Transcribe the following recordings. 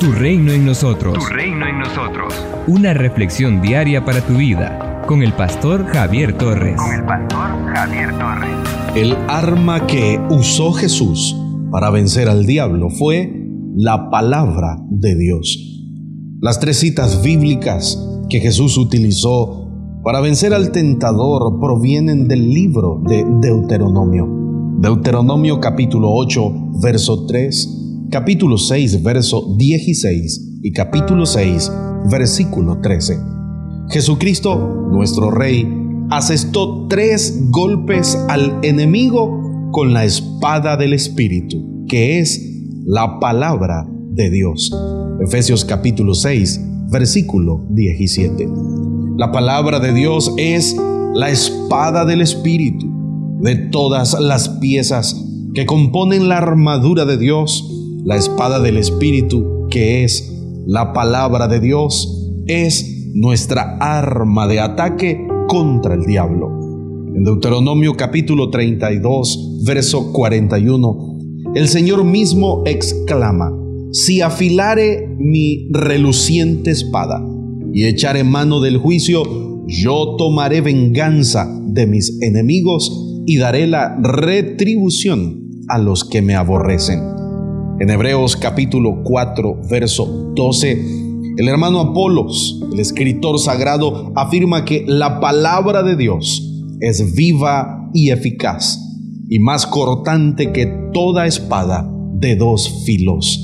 Tu reino en nosotros. Tu reino en nosotros. Una reflexión diaria para tu vida con el pastor Javier Torres. Con el pastor Javier Torres. El arma que usó Jesús para vencer al diablo fue la palabra de Dios. Las tres citas bíblicas que Jesús utilizó para vencer al tentador provienen del libro de Deuteronomio. Deuteronomio capítulo 8, verso 3 capítulo 6, verso 16 y capítulo 6, versículo 13. Jesucristo, nuestro Rey, asestó tres golpes al enemigo con la espada del Espíritu, que es la palabra de Dios. Efesios capítulo 6, versículo 17. La palabra de Dios es la espada del Espíritu. De todas las piezas que componen la armadura de Dios, la espada del Espíritu, que es la palabra de Dios, es nuestra arma de ataque contra el diablo. En Deuteronomio capítulo 32, verso 41, el Señor mismo exclama, si afilare mi reluciente espada y echare mano del juicio, yo tomaré venganza de mis enemigos y daré la retribución a los que me aborrecen. En Hebreos capítulo 4, verso 12, el hermano Apolos, el escritor sagrado, afirma que la palabra de Dios es viva y eficaz y más cortante que toda espada de dos filos.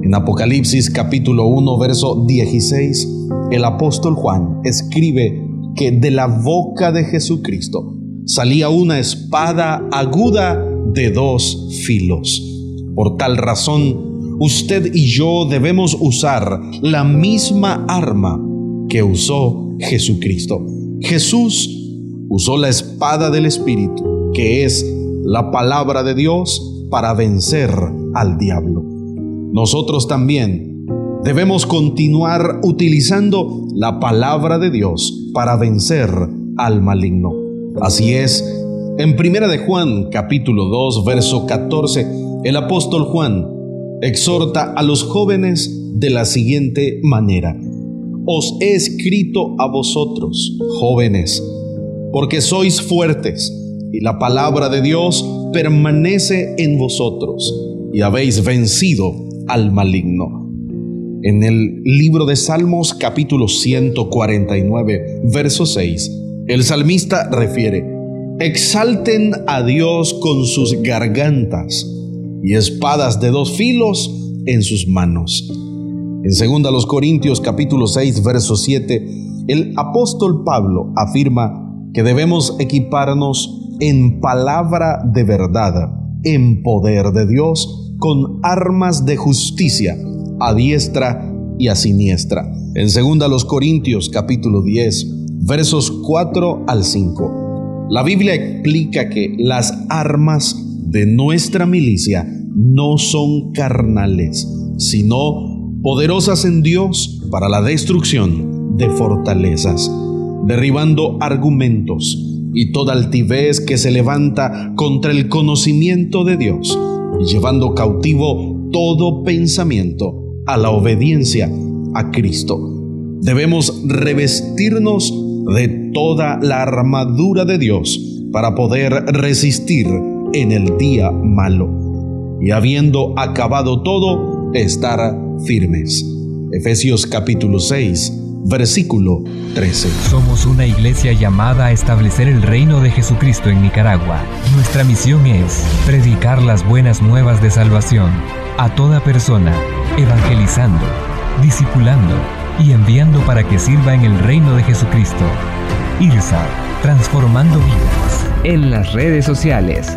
En Apocalipsis capítulo 1, verso 16, el apóstol Juan escribe que de la boca de Jesucristo salía una espada aguda de dos filos por tal razón, usted y yo debemos usar la misma arma que usó Jesucristo. Jesús usó la espada del Espíritu, que es la palabra de Dios, para vencer al diablo. Nosotros también debemos continuar utilizando la palabra de Dios para vencer al maligno. Así es, en Primera de Juan, capítulo 2, verso 14, el apóstol Juan exhorta a los jóvenes de la siguiente manera. Os he escrito a vosotros, jóvenes, porque sois fuertes y la palabra de Dios permanece en vosotros y habéis vencido al maligno. En el libro de Salmos capítulo 149, verso 6, el salmista refiere, exalten a Dios con sus gargantas y espadas de dos filos en sus manos. En 2 los Corintios capítulo 6 verso 7, el apóstol Pablo afirma que debemos equiparnos en palabra de verdad, en poder de Dios, con armas de justicia, a diestra y a siniestra. En 2 los Corintios capítulo 10 versos 4 al 5. La Biblia explica que las armas de nuestra milicia no son carnales, sino poderosas en Dios para la destrucción de fortalezas, derribando argumentos y toda altivez que se levanta contra el conocimiento de Dios, y llevando cautivo todo pensamiento a la obediencia a Cristo. Debemos revestirnos de toda la armadura de Dios para poder resistir en el día malo y habiendo acabado todo, estar firmes. Efesios capítulo 6, versículo 13. Somos una iglesia llamada a establecer el reino de Jesucristo en Nicaragua. Nuestra misión es predicar las buenas nuevas de salvación a toda persona, evangelizando, discipulando y enviando para que sirva en el reino de Jesucristo. IRSA, transformando vidas. En las redes sociales